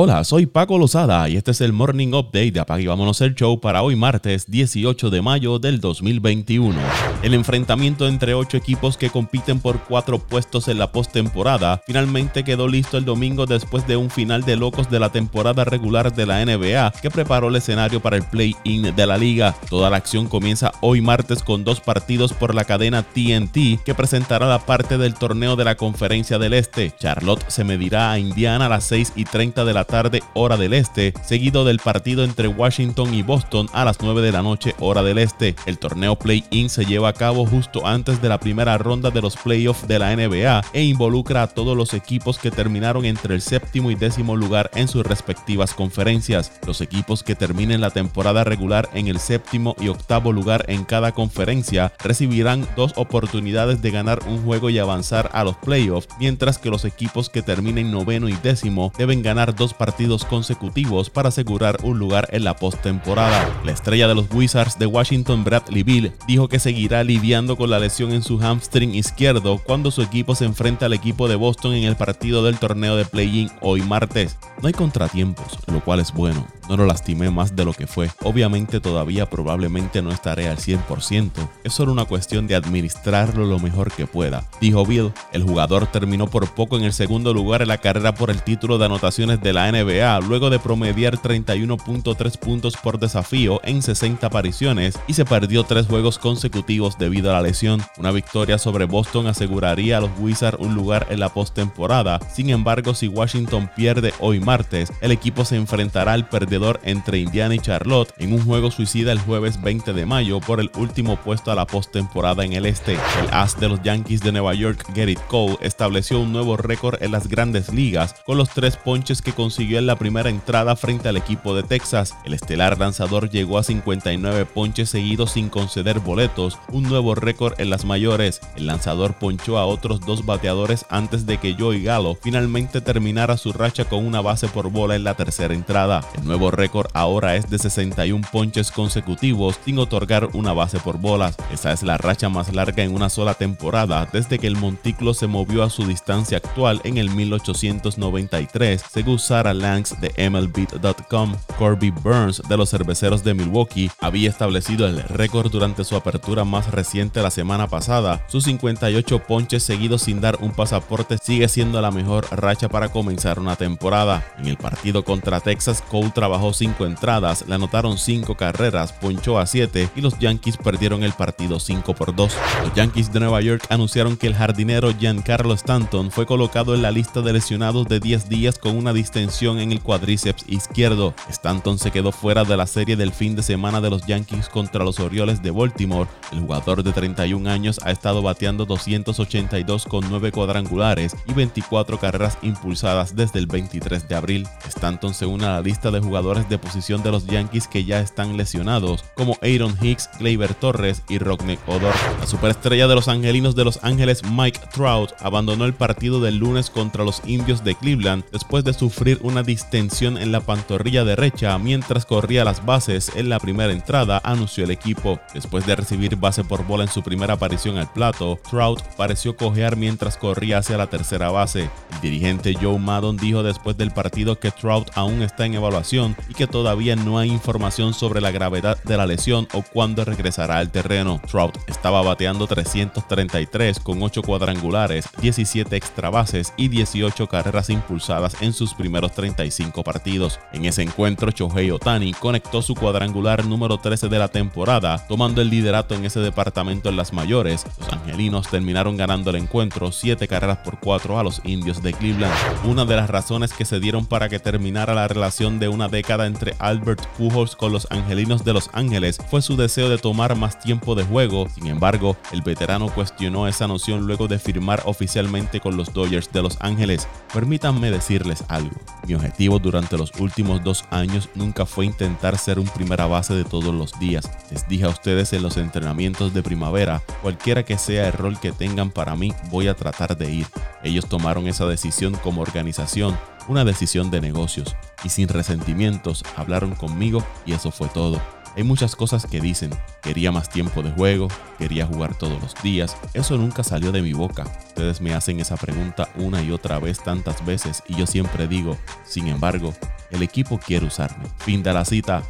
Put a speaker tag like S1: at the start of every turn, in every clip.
S1: Hola, soy Paco Lozada y este es el Morning Update de Apague Vámonos el Show para hoy martes 18 de mayo del 2021. El enfrentamiento entre ocho equipos que compiten por cuatro puestos en la postemporada finalmente quedó listo el domingo después de un final de locos de la temporada regular de la NBA que preparó el escenario para el play-in de la liga. Toda la acción comienza hoy martes con dos partidos por la cadena TNT que presentará la parte del torneo de la Conferencia del Este. Charlotte se medirá a Indiana a las 6 y 30 de la tarde hora del este, seguido del partido entre Washington y Boston a las 9 de la noche hora del este. El torneo play-in se lleva a cabo justo antes de la primera ronda de los playoffs de la NBA e involucra a todos los equipos que terminaron entre el séptimo y décimo lugar en sus respectivas conferencias. Los equipos que terminen la temporada regular en el séptimo y octavo lugar en cada conferencia recibirán dos oportunidades de ganar un juego y avanzar a los playoffs, mientras que los equipos que terminen noveno y décimo deben ganar dos partidos consecutivos para asegurar un lugar en la postemporada. La estrella de los Wizards de Washington, Bradley Bill, dijo que seguirá lidiando con la lesión en su hamstring izquierdo cuando su equipo se enfrenta al equipo de Boston en el partido del torneo de play-in hoy martes. No hay contratiempos, lo cual es bueno. No lo lastimé más de lo que fue. Obviamente todavía probablemente no estaré al 100%. Es solo una cuestión de administrarlo lo mejor que pueda. Dijo Bill, el jugador terminó por poco en el segundo lugar en la carrera por el título de anotaciones de la NBA luego de promediar 31.3 puntos por desafío en 60 apariciones y se perdió tres juegos consecutivos debido a la lesión. Una victoria sobre Boston aseguraría a los Wizards un lugar en la postemporada. Sin embargo, si Washington pierde hoy martes, el equipo se enfrentará al perdedor entre Indiana y Charlotte en un juego suicida el jueves 20 de mayo por el último puesto a la postemporada en el este. El as de los Yankees de Nueva York, Gerrit Cole, estableció un nuevo récord en las grandes ligas con los tres ponches que consiguió en la primera entrada frente al equipo de Texas. El estelar lanzador llegó a 59 ponches seguidos sin conceder boletos, un nuevo récord en las mayores. El lanzador ponchó a otros dos bateadores antes de que Joey Gallo finalmente terminara su racha con una base por bola en la tercera entrada. El nuevo récord ahora es de 61 ponches consecutivos sin otorgar una base por bolas. Esa es la racha más larga en una sola temporada desde que el montículo se movió a su distancia actual en el 1893, según Sarah Langs de MLB.com. Corby Burns de los cerveceros de Milwaukee había establecido el récord durante su apertura más reciente la semana pasada. Sus 58 ponches seguidos sin dar un pasaporte sigue siendo la mejor racha para comenzar una temporada. En el partido contra Texas, Cole trabajó bajó cinco entradas, le anotaron cinco carreras, ponchó a 7 y los Yankees perdieron el partido 5 por 2. Los Yankees de Nueva York anunciaron que el jardinero Giancarlo Stanton fue colocado en la lista de lesionados de 10 días con una distensión en el cuádriceps izquierdo. Stanton se quedó fuera de la serie del fin de semana de los Yankees contra los Orioles de Baltimore. El jugador de 31 años ha estado bateando 282 con 9 cuadrangulares y 24 carreras impulsadas desde el 23 de abril. Stanton se une a la lista de jugadores de posición de los Yankees que ya están lesionados, como Aaron Hicks, Gleyber Torres y Rodney Odor. La superestrella de los angelinos de Los Ángeles, Mike Trout, abandonó el partido del lunes contra los indios de Cleveland después de sufrir una distensión en la pantorrilla derecha mientras corría las bases en la primera entrada, anunció el equipo. Después de recibir base por bola en su primera aparición al plato, Trout pareció cojear mientras corría hacia la tercera base. El dirigente Joe Maddon dijo después del partido que Trout aún está en evaluación y que todavía no hay información sobre la gravedad de la lesión o cuándo regresará al terreno. Trout estaba bateando 333 con 8 cuadrangulares, 17 extra bases y 18 carreras impulsadas en sus primeros 35 partidos. En ese encuentro, Shohei Otani conectó su cuadrangular número 13 de la temporada, tomando el liderato en ese departamento en las mayores. Los angelinos terminaron ganando el encuentro 7 carreras por 4 a los indios de Cleveland. Una de las razones que se dieron para que terminara la relación de una década entre Albert Pujols con los Angelinos de Los Ángeles fue su deseo de tomar más tiempo de juego. Sin embargo, el veterano cuestionó esa noción luego de firmar oficialmente con los Dodgers de Los Ángeles. Permítanme decirles algo. Mi objetivo durante los últimos dos años nunca fue intentar ser un primera base de todos los días. Les dije a ustedes en los entrenamientos de primavera, cualquiera que sea el rol que tengan para mí, voy a tratar de ir. Ellos tomaron esa decisión como organización una decisión de negocios y sin resentimientos hablaron conmigo y eso fue todo. Hay muchas cosas que dicen, quería más tiempo de juego, quería jugar todos los días, eso nunca salió de mi boca. Ustedes me hacen esa pregunta una y otra vez tantas veces y yo siempre digo, sin embargo, el equipo quiere usarme. Fin de la cita.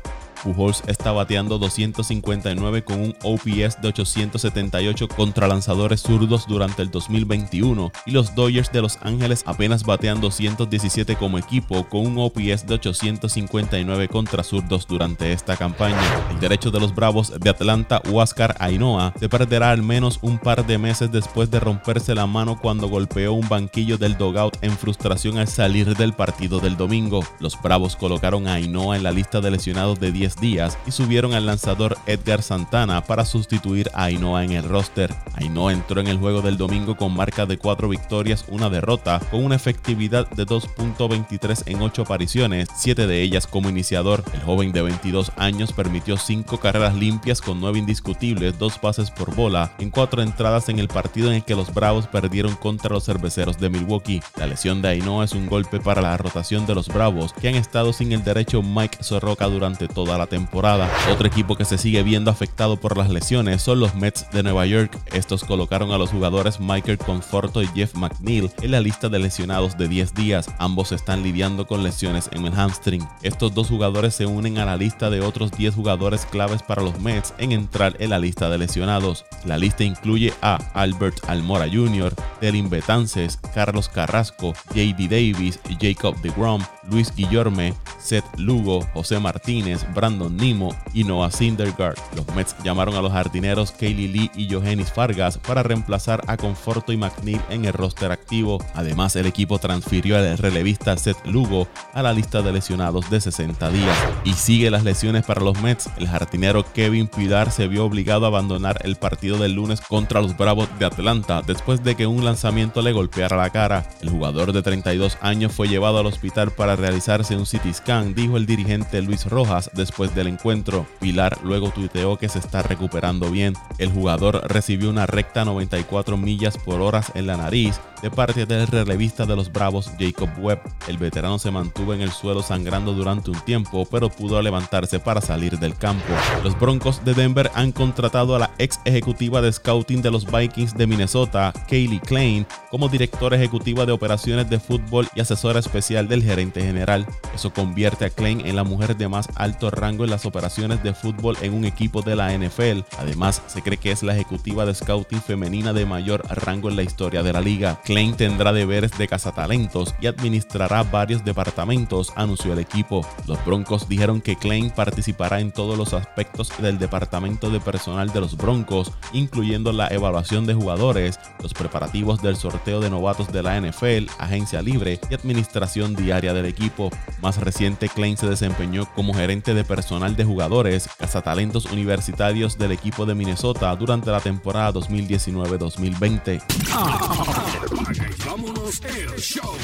S1: Pujols está bateando 259 con un OPS de 878 contra lanzadores zurdos durante el 2021 y los Dodgers de Los Ángeles apenas batean 217 como equipo con un OPS de 859 contra zurdos durante esta campaña. El derecho de los Bravos de Atlanta, Huáscar Ainhoa, se perderá al menos un par de meses después de romperse la mano cuando golpeó un banquillo del dogout en frustración al salir del partido del domingo. Los Bravos colocaron a Ainhoa en la lista de lesionados de 10 días y subieron al lanzador Edgar Santana para sustituir a Ainhoa en el roster. Ainhoa entró en el juego del domingo con marca de 4 victorias, una derrota, con una efectividad de 2.23 en 8 apariciones, 7 de ellas como iniciador. El joven de 22 años permitió 5 carreras limpias con 9 indiscutibles, 2 pases por bola, en 4 entradas en el partido en el que los Bravos perdieron contra los cerveceros de Milwaukee. La lesión de Ainhoa es un golpe para la rotación de los Bravos, que han estado sin el derecho Mike Soroka durante toda la temporada. Otro equipo que se sigue viendo afectado por las lesiones son los Mets de Nueva York. Estos colocaron a los jugadores Michael Conforto y Jeff McNeil en la lista de lesionados de 10 días. Ambos están lidiando con lesiones en el hamstring. Estos dos jugadores se unen a la lista de otros 10 jugadores claves para los Mets en entrar en la lista de lesionados. La lista incluye a Albert Almora Jr., Delin Betances, Carlos Carrasco, J.D. Davis, Jacob DeGrom, Luis Guillorme, Seth Lugo, José Martínez, Brandon Nimo y Noah Syndergaard. Los Mets llamaron a los jardineros Kaylee Lee y Johannes Fargas para reemplazar a Conforto y McNeil en el roster activo. Además, el equipo transfirió al relevista Seth Lugo a la lista de lesionados de 60 días. Y sigue las lesiones para los Mets. El jardinero Kevin Pilar se vio obligado a abandonar el partido del lunes contra los Bravos de Atlanta después de que un lanzamiento le golpeara la cara. El jugador de 32 años fue llevado al hospital para realizarse un CT scan, dijo el dirigente Luis Rojas después del encuentro. Pilar luego tuiteó que se está recuperando bien. El jugador recibió una recta 94 millas por hora en la nariz de parte del relevista de los Bravos Jacob Webb. El veterano se mantuvo en el suelo sangrando durante un tiempo, pero pudo levantarse para salir del campo. Los Broncos de Denver han contratado a la ex ejecutiva de scouting de los Vikings de Minnesota, Kaylee Klein, como directora ejecutiva de operaciones de fútbol y asesora especial del gerente general. Eso convierte a Klein en la mujer de más alto rango en las operaciones de fútbol en un equipo de la NFL. Además, se cree que es la ejecutiva de scouting femenina de mayor rango en la historia de la liga. Klein tendrá deberes de cazatalentos y administrará varios departamentos, anunció el equipo. Los Broncos dijeron que Klein participará en todos los aspectos del departamento de personal de los Broncos, incluyendo la evaluación de jugadores, los preparativos del sorteo de novatos de la NFL, agencia libre y administración diaria del equipo. Más reciente, Klein se desempeñó como gerente de personal de jugadores, cazatalentos universitarios del equipo de Minnesota durante la temporada 2019-2020.
S2: Vámonos el show.